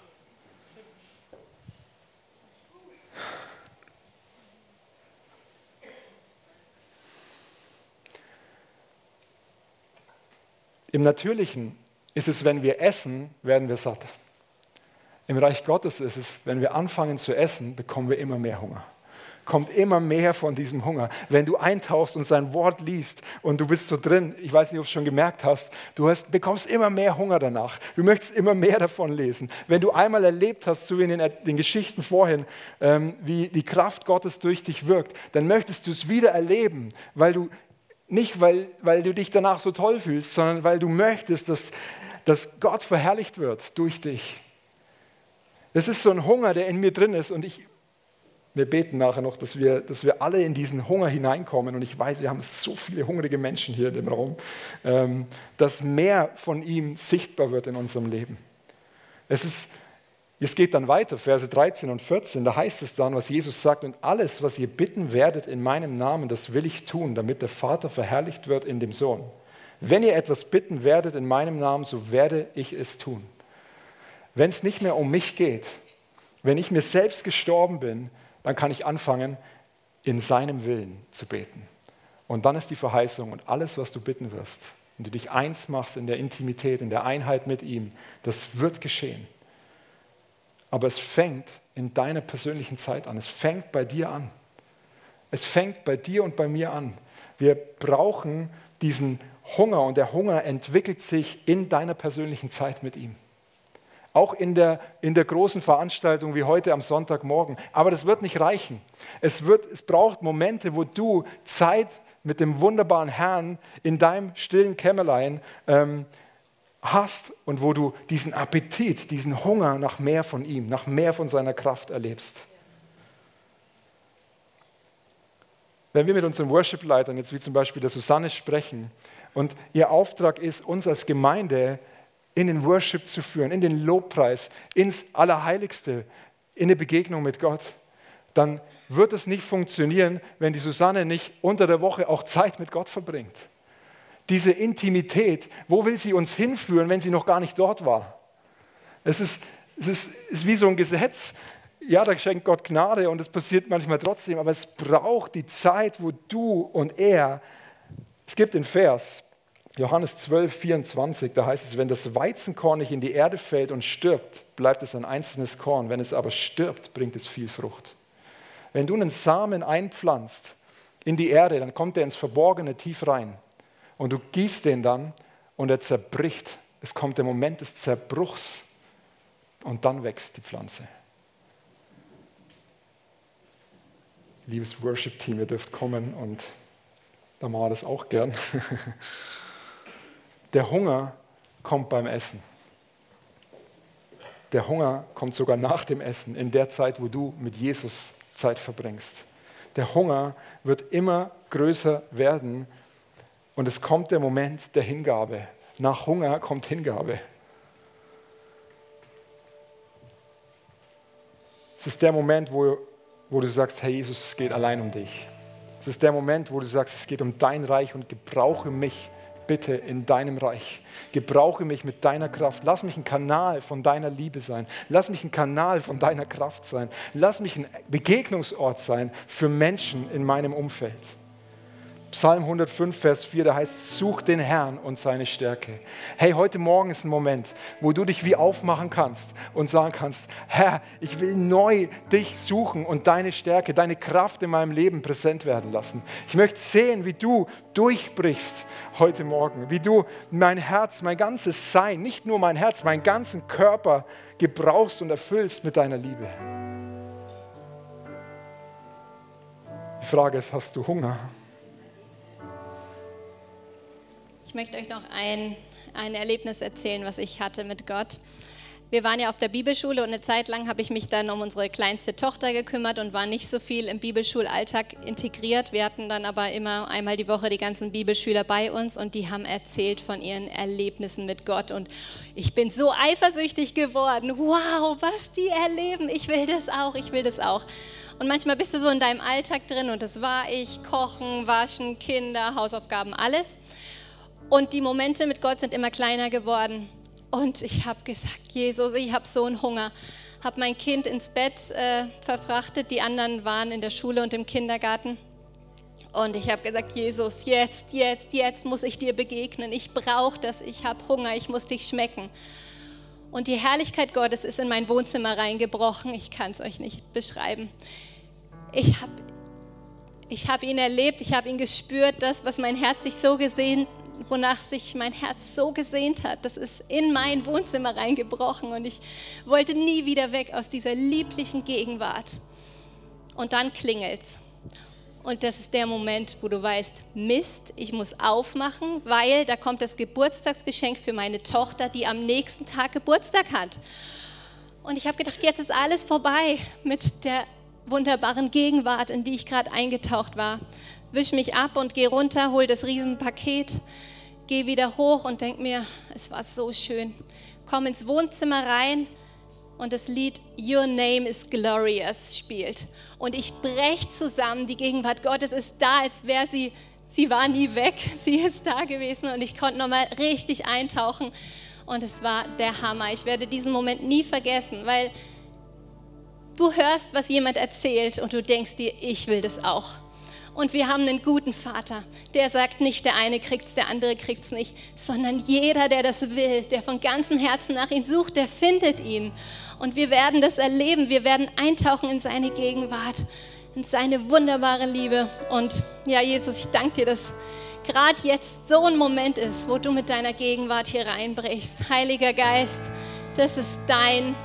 Im Natürlichen ist es, wenn wir essen, werden wir satt. Im Reich Gottes ist es, wenn wir anfangen zu essen, bekommen wir immer mehr Hunger kommt immer mehr von diesem Hunger. Wenn du eintauchst und sein Wort liest und du bist so drin, ich weiß nicht, ob du es schon gemerkt hast, du hast, bekommst immer mehr Hunger danach. Du möchtest immer mehr davon lesen. Wenn du einmal erlebt hast, so wie in den, den Geschichten vorhin, ähm, wie die Kraft Gottes durch dich wirkt, dann möchtest du es wieder erleben, weil du nicht, weil, weil du dich danach so toll fühlst, sondern weil du möchtest, dass, dass Gott verherrlicht wird durch dich. Das ist so ein Hunger, der in mir drin ist und ich wir beten nachher noch, dass wir, dass wir alle in diesen Hunger hineinkommen. Und ich weiß, wir haben so viele hungrige Menschen hier in dem Raum, ähm, dass mehr von ihm sichtbar wird in unserem Leben. Es, ist, es geht dann weiter, Verse 13 und 14, da heißt es dann, was Jesus sagt, und alles, was ihr bitten werdet in meinem Namen, das will ich tun, damit der Vater verherrlicht wird in dem Sohn. Wenn ihr etwas bitten werdet in meinem Namen, so werde ich es tun. Wenn es nicht mehr um mich geht, wenn ich mir selbst gestorben bin, dann kann ich anfangen, in seinem Willen zu beten. Und dann ist die Verheißung und alles, was du bitten wirst, wenn du dich eins machst in der Intimität, in der Einheit mit ihm, das wird geschehen. Aber es fängt in deiner persönlichen Zeit an. Es fängt bei dir an. Es fängt bei dir und bei mir an. Wir brauchen diesen Hunger und der Hunger entwickelt sich in deiner persönlichen Zeit mit ihm. Auch in der, in der großen Veranstaltung wie heute am Sonntagmorgen. Aber das wird nicht reichen. Es, wird, es braucht Momente, wo du Zeit mit dem wunderbaren Herrn in deinem stillen Kämmerlein ähm, hast und wo du diesen Appetit, diesen Hunger nach mehr von ihm, nach mehr von seiner Kraft erlebst. Wenn wir mit unseren Worship-Leitern, jetzt wie zum Beispiel der Susanne, sprechen und ihr Auftrag ist, uns als Gemeinde in den Worship zu führen, in den Lobpreis, ins Allerheiligste, in eine Begegnung mit Gott, dann wird es nicht funktionieren, wenn die Susanne nicht unter der Woche auch Zeit mit Gott verbringt. Diese Intimität, wo will sie uns hinführen, wenn sie noch gar nicht dort war? Es ist, es ist, ist wie so ein Gesetz. Ja, da schenkt Gott Gnade und es passiert manchmal trotzdem, aber es braucht die Zeit, wo du und er, es gibt den Vers, Johannes 12, 24, da heißt es, wenn das Weizenkorn nicht in die Erde fällt und stirbt, bleibt es ein einzelnes Korn. Wenn es aber stirbt, bringt es viel Frucht. Wenn du einen Samen einpflanzt in die Erde, dann kommt er ins Verborgene tief rein. Und du gießt den dann und er zerbricht. Es kommt der Moment des Zerbruchs und dann wächst die Pflanze. Liebes Worship-Team, ihr dürft kommen und da machen wir das auch gern. (laughs) Der Hunger kommt beim Essen. Der Hunger kommt sogar nach dem Essen, in der Zeit, wo du mit Jesus Zeit verbringst. Der Hunger wird immer größer werden und es kommt der Moment der Hingabe. Nach Hunger kommt Hingabe. Es ist der Moment, wo, wo du sagst, hey Jesus, es geht allein um dich. Es ist der Moment, wo du sagst, es geht um dein Reich und gebrauche mich bitte in deinem Reich. Gebrauche mich mit deiner Kraft. Lass mich ein Kanal von deiner Liebe sein. Lass mich ein Kanal von deiner Kraft sein. Lass mich ein Begegnungsort sein für Menschen in meinem Umfeld. Psalm 105, Vers 4, da heißt, such den Herrn und seine Stärke. Hey, heute Morgen ist ein Moment, wo du dich wie aufmachen kannst und sagen kannst, Herr, ich will neu dich suchen und deine Stärke, deine Kraft in meinem Leben präsent werden lassen. Ich möchte sehen, wie du durchbrichst heute Morgen, wie du mein Herz, mein ganzes Sein, nicht nur mein Herz, meinen ganzen Körper gebrauchst und erfüllst mit deiner Liebe. Die Frage ist, hast du Hunger? Ich möchte euch noch ein, ein Erlebnis erzählen, was ich hatte mit Gott. Wir waren ja auf der Bibelschule und eine Zeit lang habe ich mich dann um unsere kleinste Tochter gekümmert und war nicht so viel im Bibelschulalltag integriert. Wir hatten dann aber immer einmal die Woche die ganzen Bibelschüler bei uns und die haben erzählt von ihren Erlebnissen mit Gott. Und ich bin so eifersüchtig geworden. Wow, was die erleben. Ich will das auch, ich will das auch. Und manchmal bist du so in deinem Alltag drin und das war ich, Kochen, Waschen, Kinder, Hausaufgaben, alles. Und die Momente mit Gott sind immer kleiner geworden. Und ich habe gesagt, Jesus, ich habe so einen Hunger. Habe mein Kind ins Bett äh, verfrachtet, die anderen waren in der Schule und im Kindergarten. Und ich habe gesagt, Jesus, jetzt, jetzt, jetzt muss ich dir begegnen. Ich brauche das, ich habe Hunger, ich muss dich schmecken. Und die Herrlichkeit Gottes ist in mein Wohnzimmer reingebrochen. Ich kann es euch nicht beschreiben. Ich habe ich hab ihn erlebt, ich habe ihn gespürt, das, was mein Herz sich so gesehen wonach sich mein Herz so gesehnt hat. Das ist in mein Wohnzimmer reingebrochen und ich wollte nie wieder weg aus dieser lieblichen Gegenwart. Und dann klingelt's. Und das ist der Moment, wo du weißt, Mist, ich muss aufmachen, weil da kommt das Geburtstagsgeschenk für meine Tochter, die am nächsten Tag Geburtstag hat. Und ich habe gedacht, jetzt ist alles vorbei mit der wunderbaren Gegenwart, in die ich gerade eingetaucht war. Wisch mich ab und geh runter, hol das Riesenpaket gehe wieder hoch und denke mir, es war so schön. Komm ins Wohnzimmer rein und das Lied Your Name is Glorious spielt. Und ich breche zusammen, die Gegenwart Gottes ist da, als wäre sie, sie war nie weg, (laughs) sie ist da gewesen und ich konnte nochmal richtig eintauchen und es war der Hammer. Ich werde diesen Moment nie vergessen, weil du hörst, was jemand erzählt und du denkst dir, ich will das auch. Und wir haben einen guten Vater, der sagt nicht, der eine kriegt es, der andere kriegt es nicht, sondern jeder, der das will, der von ganzem Herzen nach ihm sucht, der findet ihn. Und wir werden das erleben, wir werden eintauchen in seine Gegenwart, in seine wunderbare Liebe. Und ja, Jesus, ich danke dir, dass gerade jetzt so ein Moment ist, wo du mit deiner Gegenwart hier reinbrichst. Heiliger Geist, das ist dein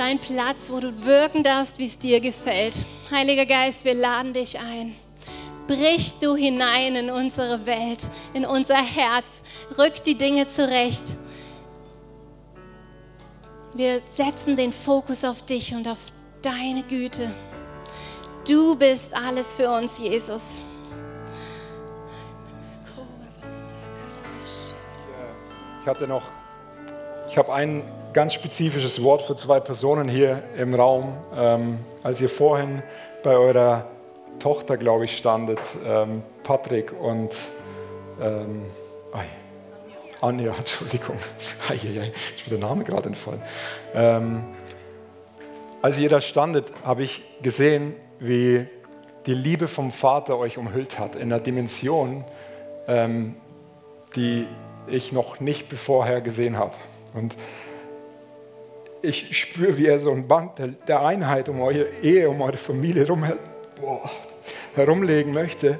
dein Platz, wo du wirken darfst, wie es dir gefällt. Heiliger Geist, wir laden dich ein. Brich du hinein in unsere Welt, in unser Herz. Rück die Dinge zurecht. Wir setzen den Fokus auf dich und auf deine Güte. Du bist alles für uns, Jesus. Ich hatte noch, ich habe einen ganz spezifisches Wort für zwei Personen hier im Raum. Ähm, als ihr vorhin bei eurer Tochter, glaube ich, standet, ähm, Patrick und ähm, Anja, (laughs) Entschuldigung, ist mir der Name gerade entfallen. Ähm, als ihr da standet, habe ich gesehen, wie die Liebe vom Vater euch umhüllt hat, in einer Dimension, ähm, die ich noch nicht vorher gesehen habe. Und ich spüre, wie er so ein Band der Einheit um eure Ehe, um eure Familie rum, boah, herumlegen möchte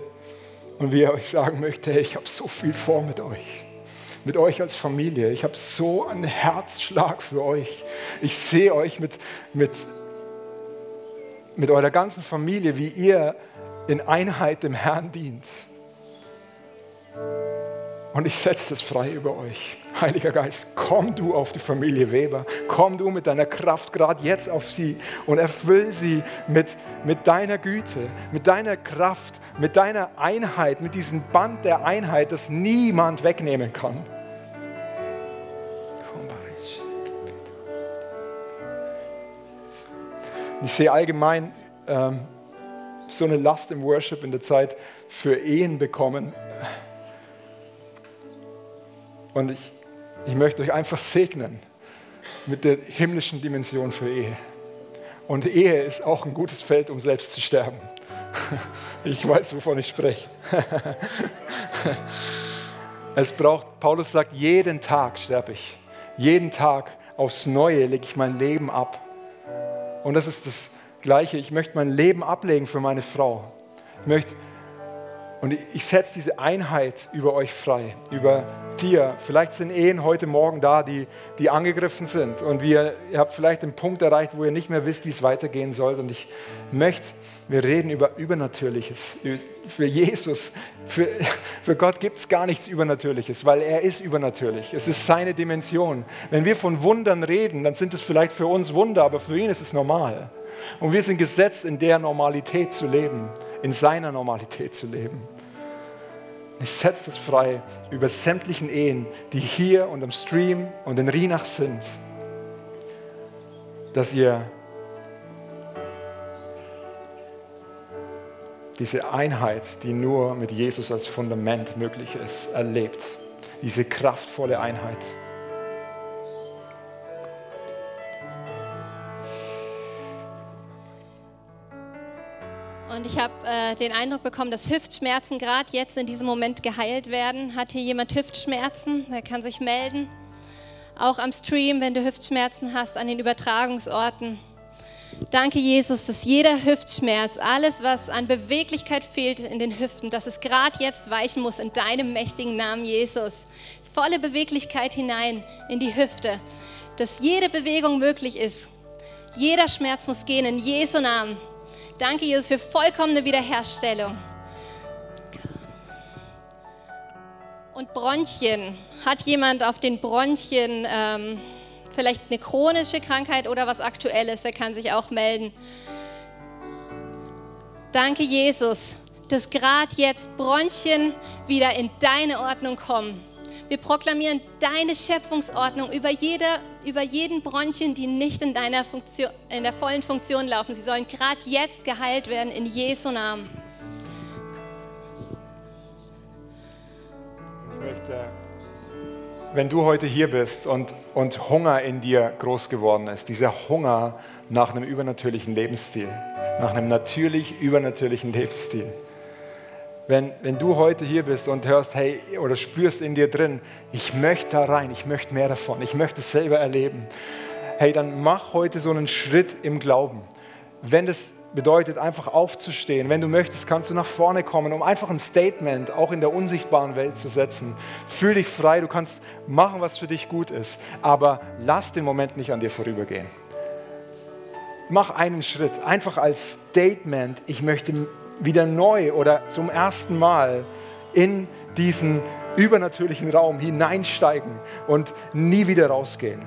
und wie er euch sagen möchte, hey, ich habe so viel vor mit euch. Mit euch als Familie. Ich habe so einen Herzschlag für euch. Ich sehe euch mit, mit, mit eurer ganzen Familie, wie ihr in Einheit dem Herrn dient. Und ich setze das frei über euch. Heiliger Geist, komm du auf die Familie Weber. Komm du mit deiner Kraft gerade jetzt auf sie und erfüll sie mit, mit deiner Güte, mit deiner Kraft, mit deiner Einheit, mit diesem Band der Einheit, das niemand wegnehmen kann. Ich sehe allgemein ähm, so eine Last im Worship in der Zeit für Ehen bekommen. Und ich, ich möchte euch einfach segnen mit der himmlischen Dimension für Ehe. Und Ehe ist auch ein gutes Feld, um selbst zu sterben. (laughs) Ich weiß, wovon ich spreche. (laughs) Es braucht, Paulus sagt, jeden Tag sterbe ich. Jeden Tag aufs Neue lege ich mein Leben ab. Und das ist das Gleiche. Ich möchte mein Leben ablegen für meine Frau. Ich möchte, und ich setze diese Einheit über euch frei, über dir. Vielleicht sind Ehen heute Morgen da, die, die angegriffen sind. Und wir, ihr habt vielleicht den Punkt erreicht, wo ihr nicht mehr wisst, wie es weitergehen soll. Und ich möchte, wir reden über Übernatürliches. Für Jesus, für, für Gott gibt es gar nichts Übernatürliches, weil er ist übernatürlich. Es ist seine Dimension. Wenn wir von Wundern reden, dann sind es vielleicht für uns Wunder, aber für ihn ist es normal. Und wir sind gesetzt, in der Normalität zu leben, in seiner Normalität zu leben. Ich setze es frei über sämtlichen Ehen, die hier und am Stream und in Rinach sind, dass ihr diese Einheit, die nur mit Jesus als Fundament möglich ist, erlebt. Diese kraftvolle Einheit. Und ich habe äh, den Eindruck bekommen, dass Hüftschmerzen gerade jetzt in diesem Moment geheilt werden. Hat hier jemand Hüftschmerzen? Der kann sich melden. Auch am Stream, wenn du Hüftschmerzen hast, an den Übertragungsorten. Danke, Jesus, dass jeder Hüftschmerz, alles, was an Beweglichkeit fehlt in den Hüften, dass es gerade jetzt weichen muss in deinem mächtigen Namen, Jesus. Volle Beweglichkeit hinein in die Hüfte, dass jede Bewegung möglich ist. Jeder Schmerz muss gehen in Jesu Namen. Danke, Jesus, für vollkommene Wiederherstellung. Und Bronchien. Hat jemand auf den Bronchien ähm, vielleicht eine chronische Krankheit oder was Aktuelles? Der kann sich auch melden. Danke, Jesus, dass gerade jetzt Bronchien wieder in deine Ordnung kommen. Wir proklamieren deine Schöpfungsordnung über, jede, über jeden Bronchien, die nicht in, deiner Funktion, in der vollen Funktion laufen. Sie sollen gerade jetzt geheilt werden in Jesu Namen. Ich möchte, wenn du heute hier bist und, und Hunger in dir groß geworden ist, dieser Hunger nach einem übernatürlichen Lebensstil, nach einem natürlich übernatürlichen Lebensstil, wenn, wenn du heute hier bist und hörst, hey, oder spürst in dir drin, ich möchte da rein, ich möchte mehr davon, ich möchte es selber erleben, hey, dann mach heute so einen Schritt im Glauben. Wenn das bedeutet, einfach aufzustehen, wenn du möchtest, kannst du nach vorne kommen, um einfach ein Statement auch in der unsichtbaren Welt zu setzen. Fühl dich frei, du kannst machen, was für dich gut ist, aber lass den Moment nicht an dir vorübergehen mach einen Schritt, einfach als Statement, ich möchte wieder neu oder zum ersten Mal in diesen übernatürlichen Raum hineinsteigen und nie wieder rausgehen.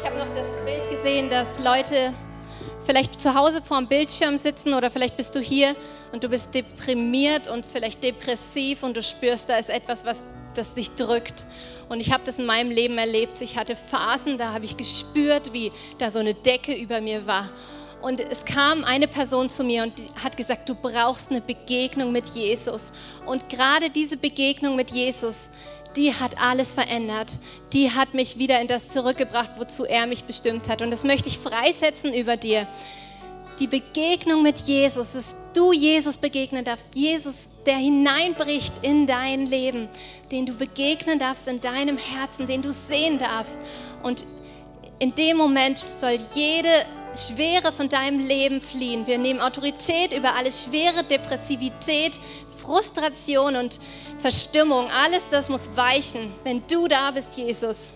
Ich habe noch, das, Bild gesehen, dass Leute vielleicht zu Hause vor dem Bildschirm sitzen oder vielleicht bist du hier und du bist deprimiert und vielleicht depressiv und du spürst, da ist etwas, was das dich drückt. Und ich habe das in meinem Leben erlebt. Ich hatte Phasen, da habe ich gespürt, wie da so eine Decke über mir war. Und es kam eine Person zu mir und hat gesagt, du brauchst eine Begegnung mit Jesus. Und gerade diese Begegnung mit Jesus, die hat alles verändert. Die hat mich wieder in das zurückgebracht, wozu er mich bestimmt hat. Und das möchte ich freisetzen über dir. Die Begegnung mit Jesus, dass du Jesus begegnen darfst. Jesus der hineinbricht in dein Leben, den du begegnen darfst in deinem Herzen, den du sehen darfst. Und in dem Moment soll jede Schwere von deinem Leben fliehen. Wir nehmen Autorität über alle Schwere, Depressivität, Frustration und Verstimmung. Alles das muss weichen, wenn du da bist, Jesus.